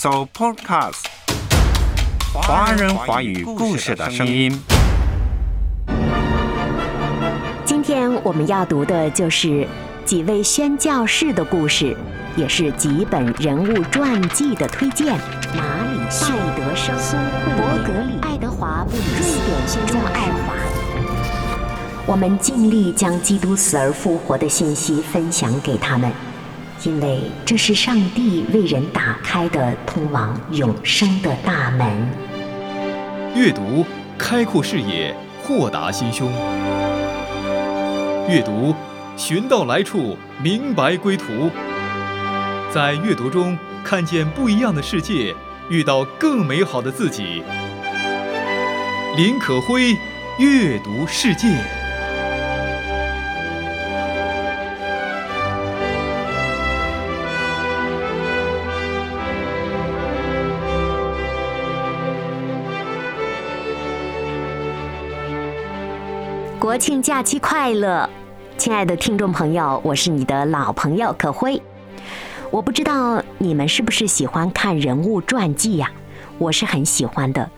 So Podcast，华人华语故事的声音。今天我们要读的就是几位宣教士的故事，也是几本人物传记的推荐。马里逊、德生、伯格里、爱德华布里瑞典宣教爱华。我们尽力将基督死而复活的信息分享给他们，因为这是上帝为人打开的通往永生的大门。阅读开阔视野，豁达心胸。阅读寻到来处，明白归途。在阅读中看见不一样的世界，遇到更美好的自己。林可辉，阅读世界。国庆假期快乐，亲爱的听众朋友，我是你的老朋友可辉。我不知道你们是不是喜欢看人物传记呀？我是很喜欢的，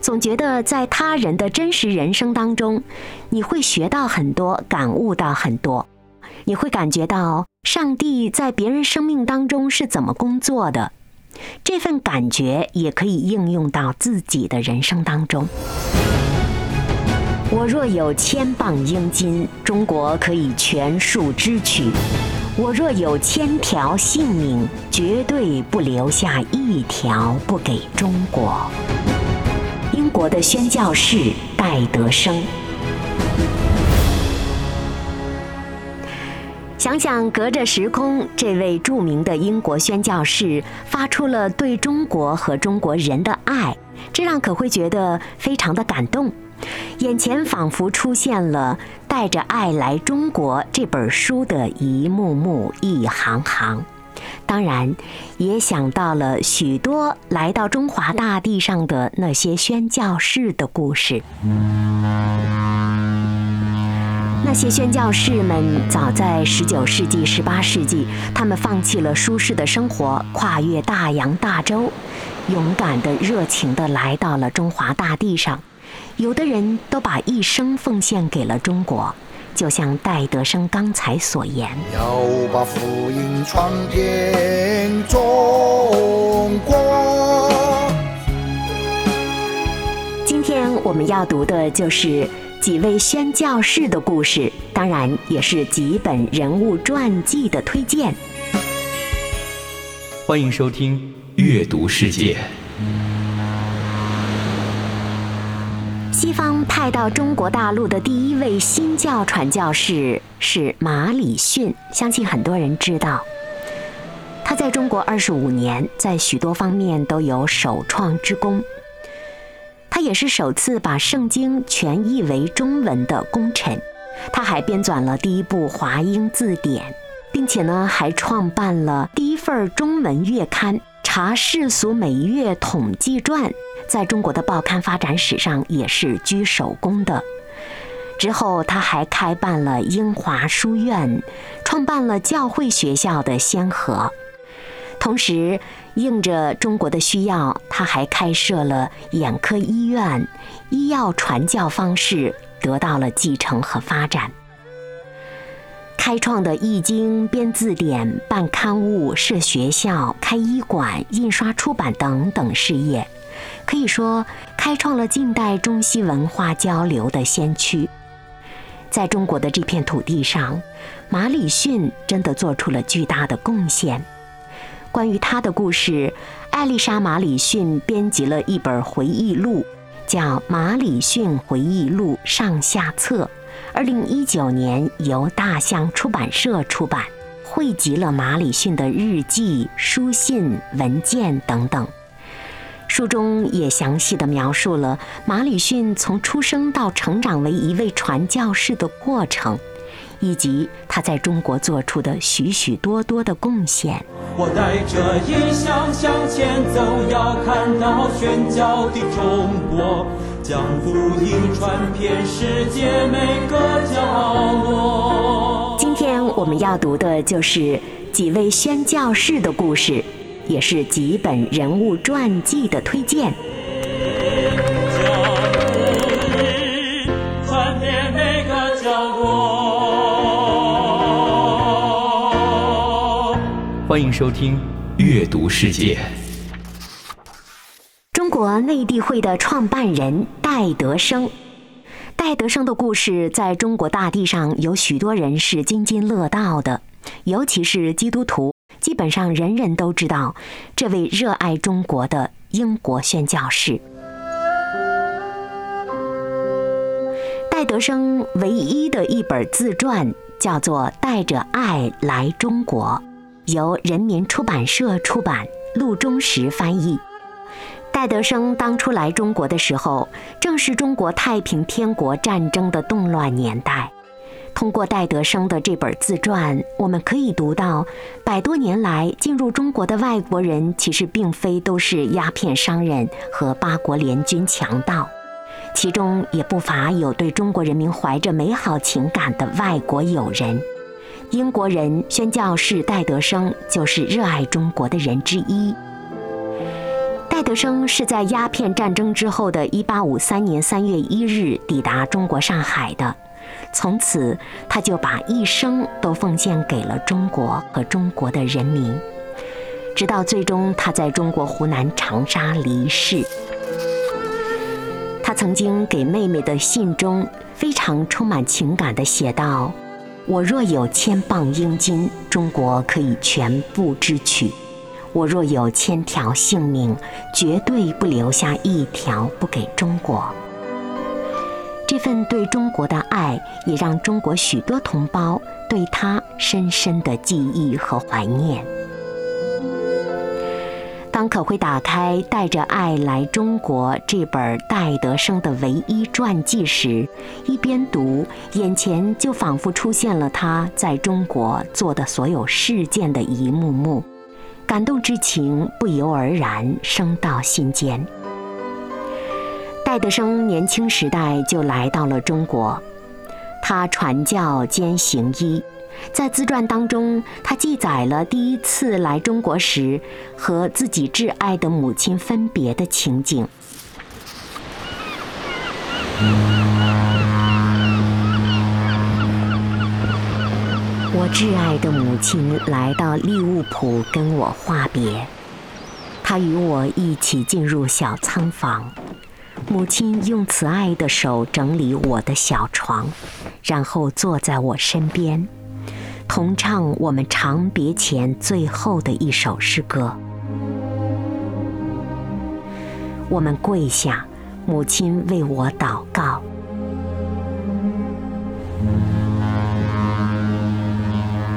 总觉得在他人的真实人生当中，你会学到很多，感悟到很多，你会感觉到上帝在别人生命当中是怎么工作的，这份感觉也可以应用到自己的人生当中。我若有千磅英金，中国可以全数支取；我若有千条性命，绝对不留下一条不给中国。英国的宣教士戴德生，想想隔着时空，这位著名的英国宣教士发出了对中国和中国人的爱，这让可会觉得非常的感动。眼前仿佛出现了《带着爱来中国》这本书的一幕幕、一行行，当然，也想到了许多来到中华大地上的那些宣教士的故事。那些宣教士们早在19世纪、18世纪，他们放弃了舒适的生活，跨越大洋大洲，勇敢的、热情的来到了中华大地上。有的人都把一生奉献给了中国，就像戴德生刚才所言。要把福音传遍中国。今天我们要读的就是几位宣教士的故事，当然也是几本人物传记的推荐。欢迎收听《阅读世界》。西方派到中国大陆的第一位新教传教士是马礼逊，相信很多人知道。他在中国二十五年，在许多方面都有首创之功。他也是首次把圣经全译为中文的功臣。他还编纂了第一部华英字典，并且呢，还创办了第一份中文月刊《查世俗每月统计传》。在中国的报刊发展史上也是居首功的。之后，他还开办了英华书院，创办了教会学校的先河。同时，应着中国的需要，他还开设了眼科医院，医药传教方式得到了继承和发展。开创的《易经》编字典、办刊物、设学校、开医馆、印刷出版等等事业。可以说，开创了近代中西文化交流的先驱。在中国的这片土地上，马礼逊真的做出了巨大的贡献。关于他的故事，艾丽莎·马礼逊编辑了一本回忆录，叫《马礼逊回忆录上下册》，二零一九年由大象出版社出版，汇集了马礼逊的日记、书信、文件等等。书中也详细的描述了马礼逊从出生到成长为一位传教士的过程，以及他在中国做出的许许多多的贡献。我带着异想向前走，要看到宣教的中国，将福音传遍世界每个角落。今天我们要读的就是几位宣教士的故事。也是几本人物传记的推荐。欢迎收听《阅读世界》。中国内地会的创办人戴德生，戴德生的故事在中国大地上有许多人是津津乐道的，尤其是基督徒，基本上人人都知道这位热爱中国的英国宣教士。戴德生唯一的一本自传叫做《带着爱来中国》，由人民出版社出版，陆中时翻译。戴德生当初来中国的时候，正是中国太平天国战争的动乱年代。通过戴德生的这本自传，我们可以读到，百多年来进入中国的外国人，其实并非都是鸦片商人和八国联军强盗，其中也不乏有对中国人民怀着美好情感的外国友人。英国人宣教士戴德生就是热爱中国的人之一。戴德生是在鸦片战争之后的1853年3月1日抵达中国上海的，从此他就把一生都奉献给了中国和中国的人民，直到最终他在中国湖南长沙离世。他曾经给妹妹的信中非常充满情感地写道：“我若有千磅英金，中国可以全部支取。”我若有千条性命，绝对不留下一条不给中国。这份对中国的爱，也让中国许多同胞对他深深的记忆和怀念。当可会打开《带着爱来中国》这本戴德生的唯一传记时，一边读，眼前就仿佛出现了他在中国做的所有事件的一幕幕。感动之情不由而然升到心间。爱德生年轻时代就来到了中国，他传教兼行医。在自传当中，他记载了第一次来中国时和自己挚爱的母亲分别的情景。我挚爱的母亲来到利物浦跟我话别，她与我一起进入小仓房，母亲用慈爱的手整理我的小床，然后坐在我身边，同唱我们长别前最后的一首诗歌。我们跪下，母亲为我祷告。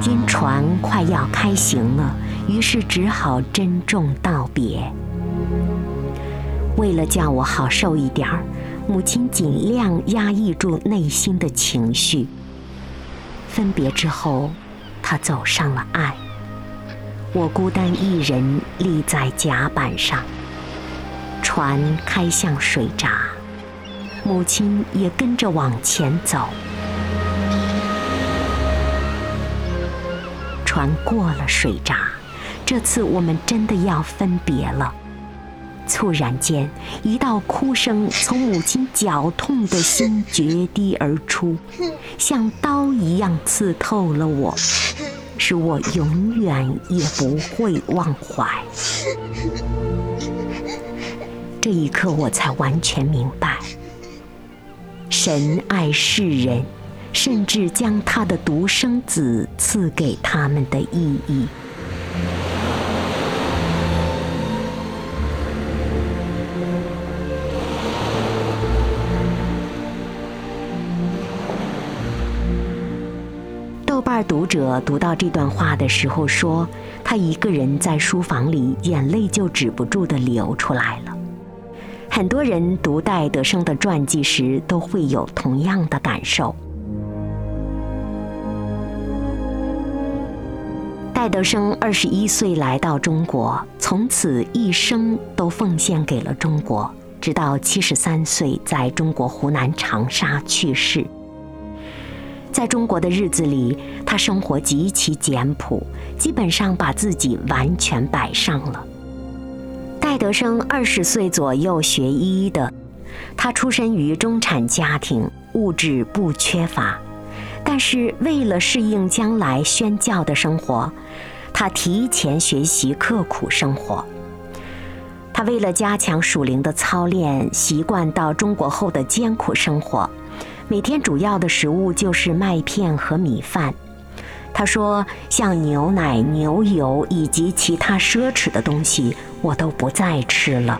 因船快要开行了，于是只好珍重道别。为了叫我好受一点儿，母亲尽量压抑住内心的情绪。分别之后，她走上了岸，我孤单一人立在甲板上。船开向水闸，母亲也跟着往前走。船过了水闸，这次我们真的要分别了。猝然间，一道哭声从母亲绞痛的心决堤而出，像刀一样刺透了我，使我永远也不会忘怀。这一刻，我才完全明白，神爱世人。甚至将他的独生子赐给他们的意义。豆瓣读者读到这段话的时候说，他一个人在书房里，眼泪就止不住的流出来了。很多人读戴德生的传记时，都会有同样的感受。戴德生二十一岁来到中国，从此一生都奉献给了中国，直到七十三岁在中国湖南长沙去世。在中国的日子里，他生活极其简朴，基本上把自己完全摆上了。戴德生二十岁左右学医的，他出身于中产家庭，物质不缺乏，但是为了适应将来宣教的生活，他提前学习刻苦生活。他为了加强属灵的操练，习惯到中国后的艰苦生活。每天主要的食物就是麦片和米饭。他说：“像牛奶、牛油以及其他奢侈的东西，我都不再吃了。”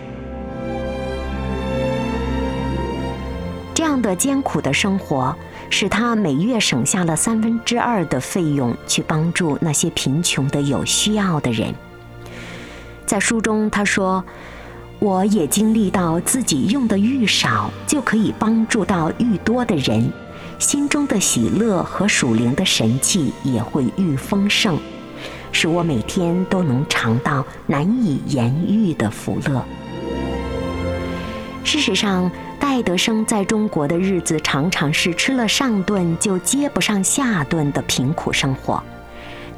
这样的艰苦的生活，使他每月省下了三分之二的费用，去帮助那些贫穷的有需要的人。在书中，他说。我也经历到自己用的愈少，就可以帮助到愈多的人，心中的喜乐和属灵的神气也会愈丰盛，使我每天都能尝到难以言喻的福乐。事实上，戴德生在中国的日子常常是吃了上顿就接不上下顿的贫苦生活。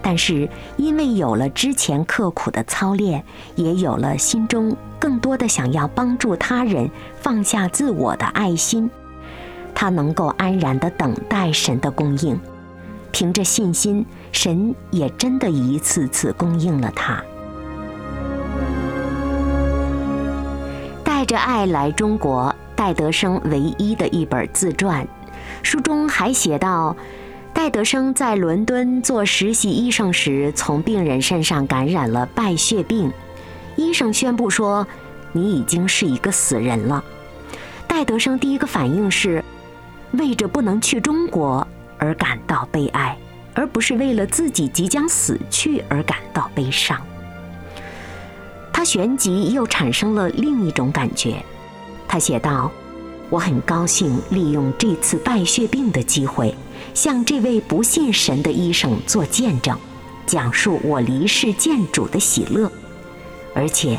但是，因为有了之前刻苦的操练，也有了心中更多的想要帮助他人、放下自我的爱心，他能够安然地等待神的供应。凭着信心，神也真的一次次供应了他。带着爱来中国，戴德生唯一的一本自传，书中还写到。戴德生在伦敦做实习医生时，从病人身上感染了败血病。医生宣布说：“你已经是一个死人了。”戴德生第一个反应是，为着不能去中国而感到悲哀，而不是为了自己即将死去而感到悲伤。他旋即又产生了另一种感觉，他写道：“我很高兴利用这次败血病的机会。”向这位不信神的医生做见证，讲述我离世见主的喜乐，而且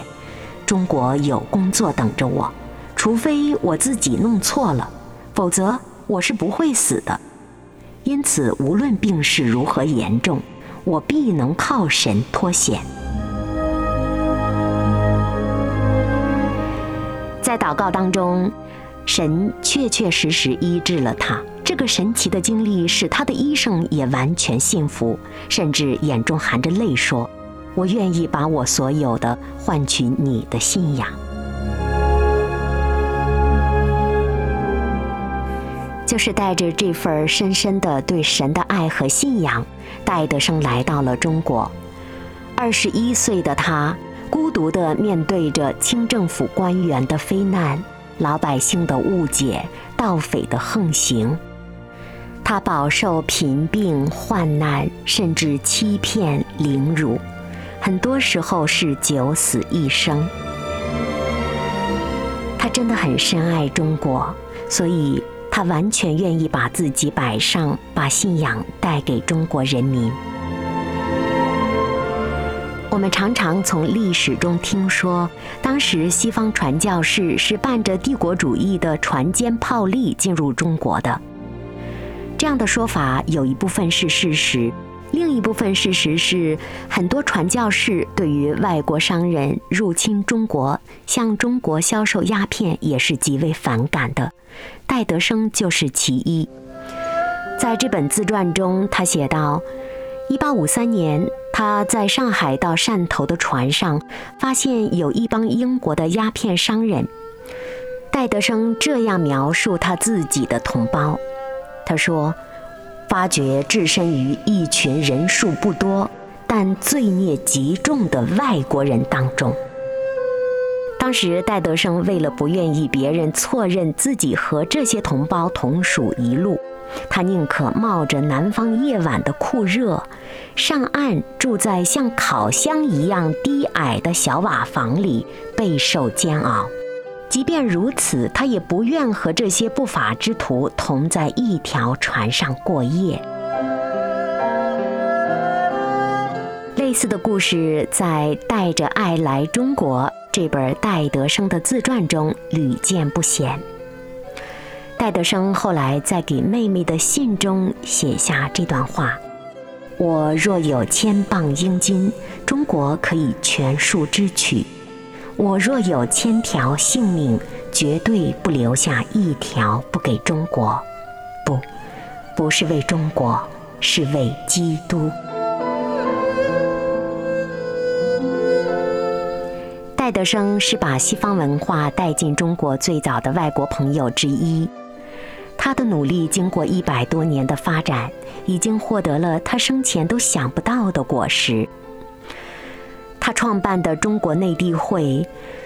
中国有工作等着我，除非我自己弄错了，否则我是不会死的。因此，无论病势如何严重，我必能靠神脱险。在祷告当中，神确确实实医治了他。这个神奇的经历使他的医生也完全信服，甚至眼中含着泪说：“我愿意把我所有的换取你的信仰。”就是带着这份深深的对神的爱和信仰，戴德生来到了中国。二十一岁的他，孤独地面对着清政府官员的非难、老百姓的误解、盗匪的横行。他饱受贫病、患难，甚至欺骗、凌辱，很多时候是九死一生。他真的很深爱中国，所以他完全愿意把自己摆上，把信仰带给中国人民。我们常常从历史中听说，当时西方传教士是伴着帝国主义的船坚炮利进入中国的。这样的说法有一部分是事实，另一部分事实是很多传教士对于外国商人入侵中国、向中国销售鸦片也是极为反感的。戴德生就是其一。在这本自传中，他写道：，1853年，他在上海到汕头的船上，发现有一帮英国的鸦片商人。戴德生这样描述他自己的同胞。他说：“发觉置身于一群人数不多但罪孽极重的外国人当中。当时戴德生为了不愿意别人错认自己和这些同胞同属一路，他宁可冒着南方夜晚的酷热，上岸住在像烤箱一样低矮的小瓦房里，备受煎熬。”即便如此，他也不愿和这些不法之徒同在一条船上过夜。类似的故事在《带着爱来中国》这本戴德生的自传中屡见不鲜。戴德生后来在给妹妹的信中写下这段话：“我若有千磅英金，中国可以全数支取；我若有千条性命，绝对不留下一条不给中国。不，不是为中国，是为基督。”戴德生是把西方文化带进中国最早的外国朋友之一。他的努力经过一百多年的发展，已经获得了他生前都想不到的果实。创办的中国内地会，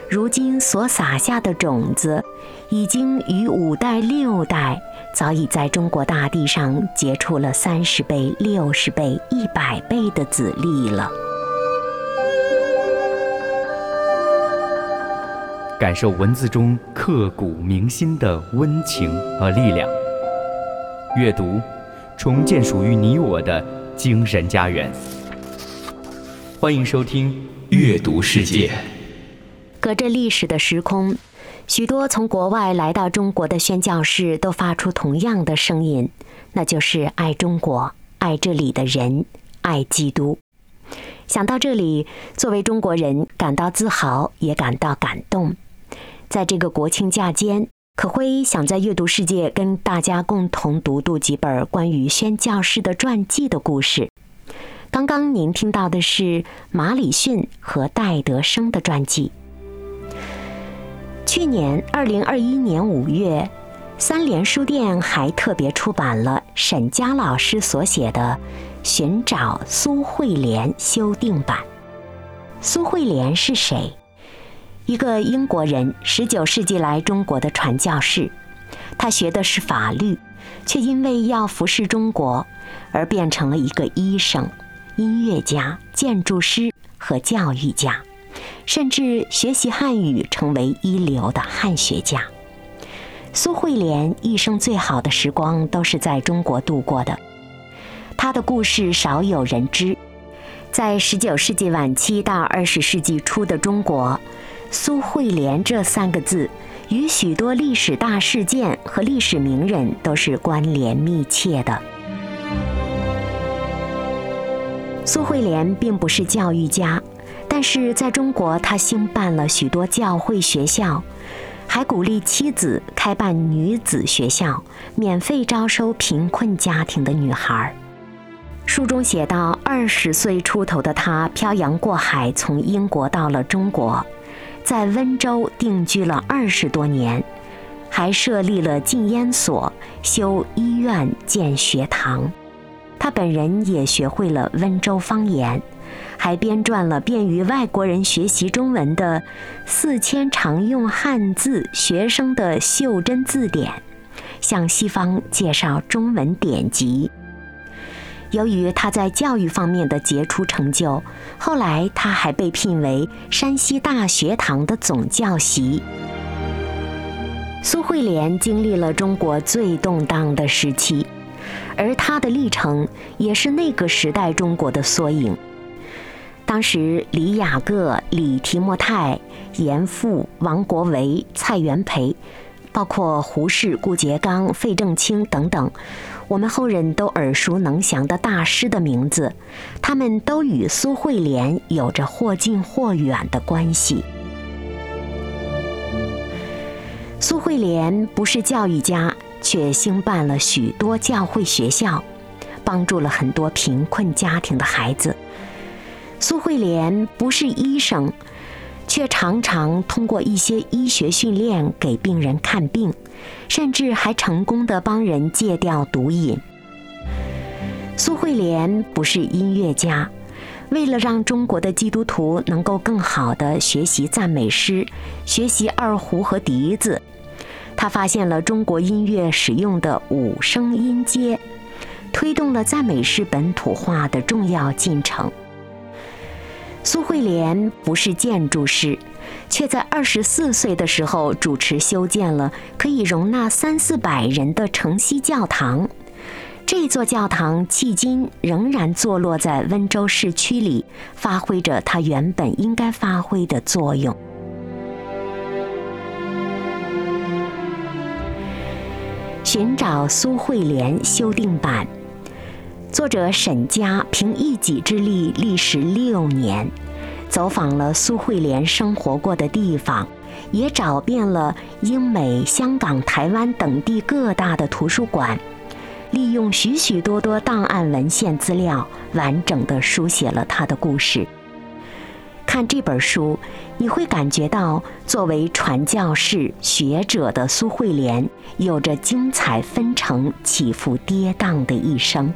如今所撒下的种子，已经于五代六代，早已在中国大地上结出了三十倍、六十倍、一百倍的籽粒了。感受文字中刻骨铭心的温情和力量。阅读，重建属于你我的精神家园。欢迎收听《阅读世界》。隔着历史的时空，许多从国外来到中国的宣教士都发出同样的声音，那就是爱中国，爱这里的人，爱基督。想到这里，作为中国人，感到自豪，也感到感动。在这个国庆假间，可辉想在阅读世界跟大家共同读读几本关于宣教士的传记的故事。刚刚您听到的是马里逊和戴德生的传记。去年二零二一年五月，三联书店还特别出版了沈佳老师所写的《寻找苏慧莲》修订版。苏慧莲是谁？一个英国人，十九世纪来中国的传教士，他学的是法律，却因为要服侍中国，而变成了一个医生、音乐家、建筑师和教育家，甚至学习汉语，成为一流的汉学家。苏慧莲一生最好的时光都是在中国度过的，她的故事少有人知。在十九世纪晚期到二十世纪初的中国。苏慧莲这三个字，与许多历史大事件和历史名人都是关联密切的。苏慧莲并不是教育家，但是在中国，他兴办了许多教会学校，还鼓励妻子开办女子学校，免费招收贫困家庭的女孩。书中写到，二十岁出头的他漂洋过海，从英国到了中国。在温州定居了二十多年，还设立了禁烟所、修医院、建学堂。他本人也学会了温州方言，还编撰了便于外国人学习中文的四千常用汉字学生的袖珍字典，向西方介绍中文典籍。由于他在教育方面的杰出成就，后来他还被聘为山西大学堂的总教习。苏慧莲经历了中国最动荡的时期，而他的历程也是那个时代中国的缩影。当时，李雅各、李提莫泰、严复、王国维、蔡元培，包括胡适、顾颉刚、费正清等等。我们后人都耳熟能详的大师的名字，他们都与苏慧莲有着或近或远的关系。苏慧莲不是教育家，却兴办了许多教会学校，帮助了很多贫困家庭的孩子。苏慧莲不是医生。却常常通过一些医学训练给病人看病，甚至还成功的帮人戒掉毒瘾。苏慧莲不是音乐家，为了让中国的基督徒能够更好的学习赞美诗、学习二胡和笛子，他发现了中国音乐使用的五声音阶，推动了赞美诗本土化的重要进程。苏慧莲不是建筑师，却在二十四岁的时候主持修建了可以容纳三四百人的城西教堂。这座教堂迄今仍然坐落在温州市区里，发挥着它原本应该发挥的作用。寻找苏慧莲修订版。作者沈佳凭一己之力，历时六年，走访了苏慧莲生活过的地方，也找遍了英美、香港、台湾等地各大的图书馆，利用许许多多档案文献资料，完整的书写了他的故事。看这本书，你会感觉到作为传教士、学者的苏慧莲，有着精彩纷呈、起伏跌宕的一生。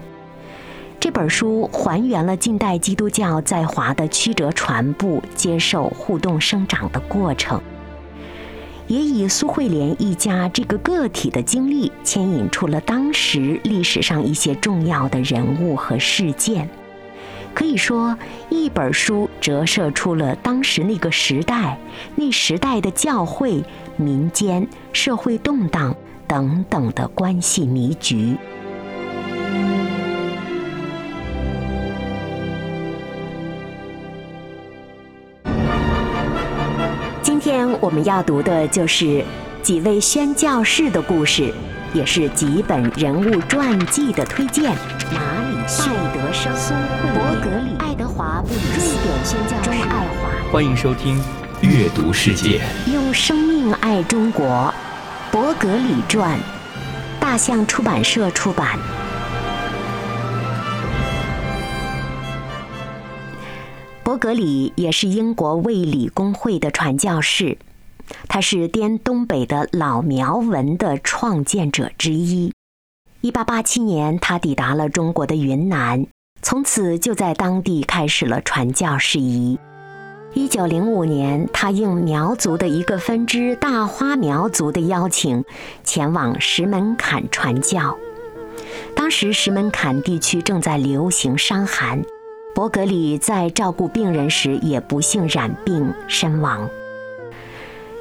这本书还原了近代基督教在华的曲折传播、接受、互动、生长的过程，也以苏慧莲一家这个个体的经历，牵引出了当时历史上一些重要的人物和事件。可以说，一本书折射出了当时那个时代、那时代的教会、民间、社会动荡等等的关系迷局。今天我们要读的就是几位宣教士的故事，也是几本人物传记的推荐。马里逊、德生、伯格里、爱德华、布里瑞典宣教士爱华。欢迎收听《阅读世界》。用生命爱中国，伯格里传，大象出版社出版。伯格里也是英国卫理公会的传教士，他是滇东北的老苗文的创建者之一。一八八七年，他抵达了中国的云南，从此就在当地开始了传教事宜。一九零五年，他应苗族的一个分支大花苗族的邀请，前往石门坎传教。当时石门坎地区正在流行伤寒。伯格里在照顾病人时也不幸染病身亡。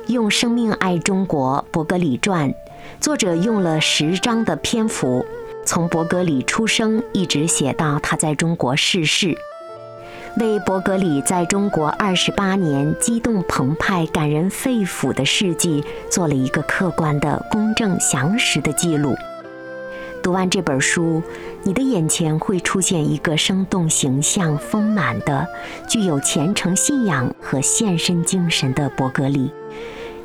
用生命爱中国，伯格里传，作者用了十章的篇幅，从伯格里出生一直写到他在中国逝世，为伯格里在中国二十八年激动澎湃、感人肺腑的事迹做了一个客观的、公正详实的记录。读完这本书，你的眼前会出现一个生动形象、丰满的、具有虔诚信仰和献身精神的伯格里，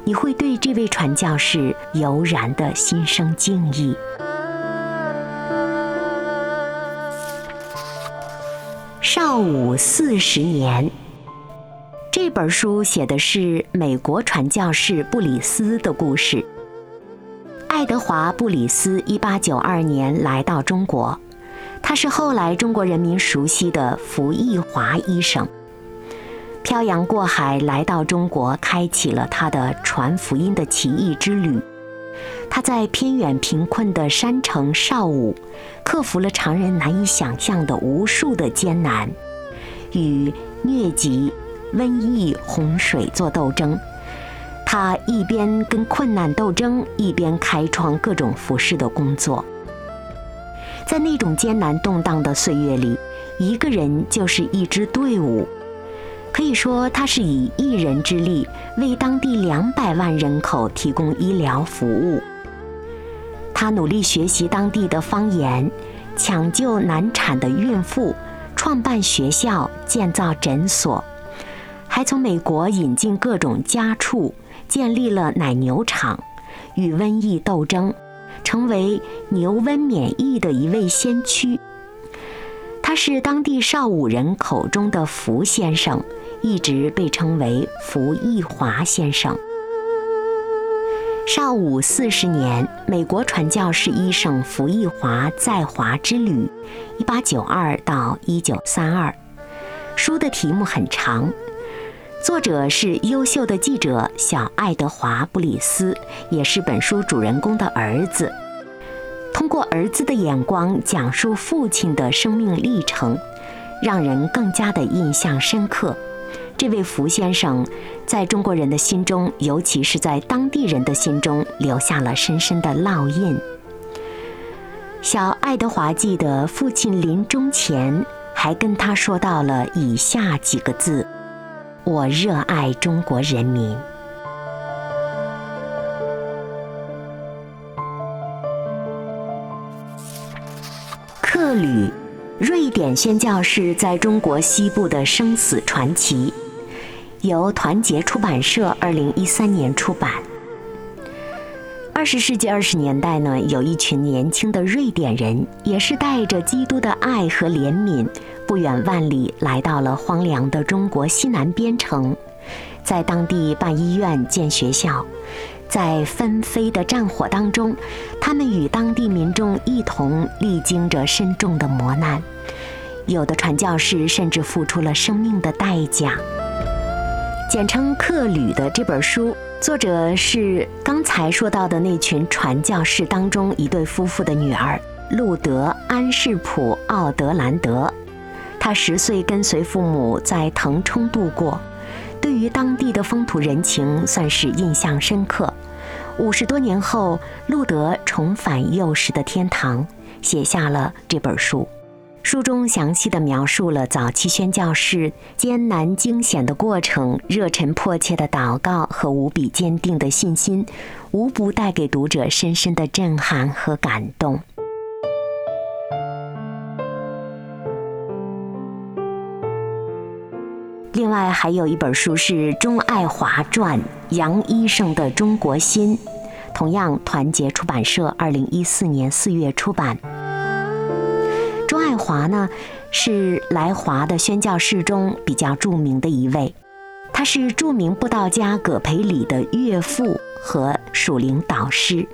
你会对这位传教士油然的心生敬意。少武四十年，这本书写的是美国传教士布里斯的故事。爱德华·布里斯1892年来到中国，他是后来中国人民熟悉的福义华医生。漂洋过海来到中国，开启了他的传福音的奇异之旅。他在偏远贫困的山城邵武，克服了常人难以想象的无数的艰难，与疟疾、瘟疫、洪水做斗争。他一边跟困难斗争，一边开创各种服饰的工作。在那种艰难动荡的岁月里，一个人就是一支队伍。可以说，他是以一人之力为当地两百万人口提供医疗服务。他努力学习当地的方言，抢救难产的孕妇，创办学校，建造诊所，还从美国引进各种家畜。建立了奶牛场，与瘟疫斗争，成为牛瘟免疫的一位先驱。他是当地邵武人口中的福先生，一直被称为福义华先生。邵武四十年，美国传教士医生福义华在华之旅，一八九二到一九三二。书的题目很长。作者是优秀的记者小爱德华·布里斯，也是本书主人公的儿子。通过儿子的眼光讲述父亲的生命历程，让人更加的印象深刻。这位福先生在中国人的心中，尤其是在当地人的心中，留下了深深的烙印。小爱德华记得父亲临终前还跟他说到了以下几个字。我热爱中国人民。克吕，瑞典宣教士在中国西部的生死传奇》，由团结出版社二零一三年出版。二十世纪二十年代呢，有一群年轻的瑞典人，也是带着基督的爱和怜悯，不远万里来到了荒凉的中国西南边城，在当地办医院、建学校。在纷飞的战火当中，他们与当地民众一同历经着深重的磨难，有的传教士甚至付出了生命的代价。简称《克吕》的这本书，作者是刚才说到的那群传教士当中一对夫妇的女儿路德安士普奥德兰德。他十岁跟随父母在腾冲度过。对于当地的风土人情算是印象深刻。五十多年后，路德重返幼时的天堂，写下了这本书。书中详细的描述了早期宣教士艰难惊险的过程，热忱迫切的祷告和无比坚定的信心，无不带给读者深深的震撼和感动。另外还有一本书是钟爱华传《杨医生的中国心》，同样团结出版社二零一四年四月出版。华呢是来华的宣教士中比较著名的一位，他是著名布道家葛培理的岳父和属灵导师。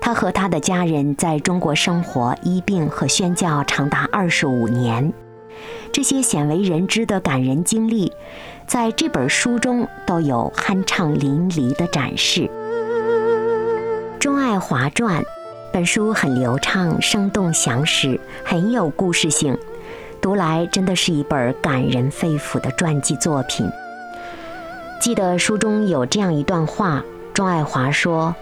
他和他的家人在中国生活、医病和宣教长达二十五年。这些鲜为人知的感人经历，在这本书中都有酣畅淋漓的展示。《钟爱华传》本书很流畅、生动详实，很有故事性，读来真的是一本感人肺腑的传记作品。记得书中有这样一段话：钟爱华说：“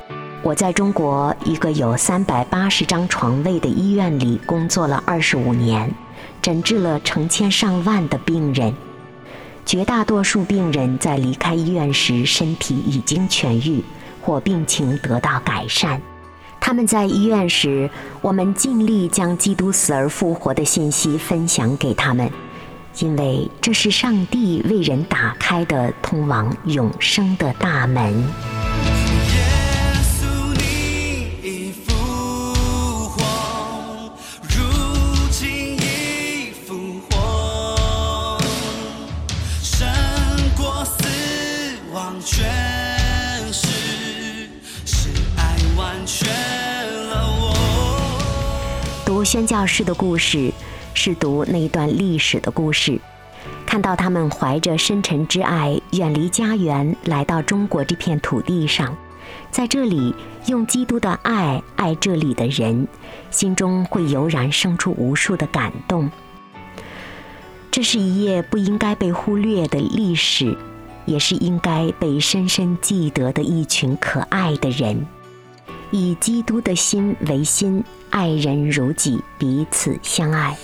我在中国一个有三百八十张床位的医院里工作了二十五年。”诊治了成千上万的病人，绝大多数病人在离开医院时身体已经痊愈或病情得到改善。他们在医院时，我们尽力将基督死而复活的信息分享给他们，因为这是上帝为人打开的通往永生的大门。宣教士的故事，是读那一段历史的故事，看到他们怀着深沉之爱，远离家园，来到中国这片土地上，在这里用基督的爱爱这里的人，心中会油然生出无数的感动。这是一页不应该被忽略的历史，也是应该被深深记得的一群可爱的人。以基督的心为心，爱人如己，彼此相爱。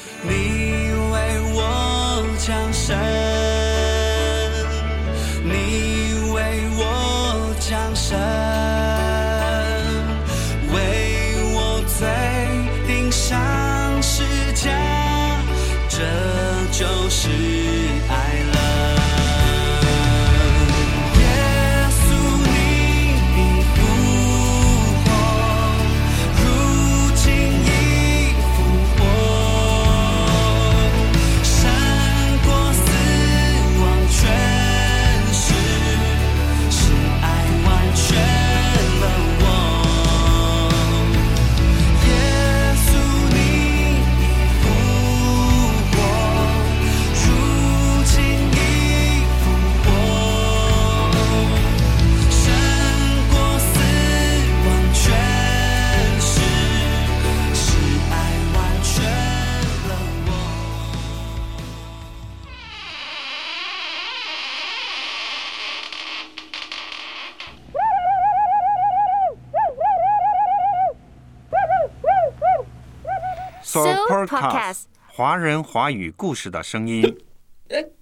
cats 华人华语故事的声音。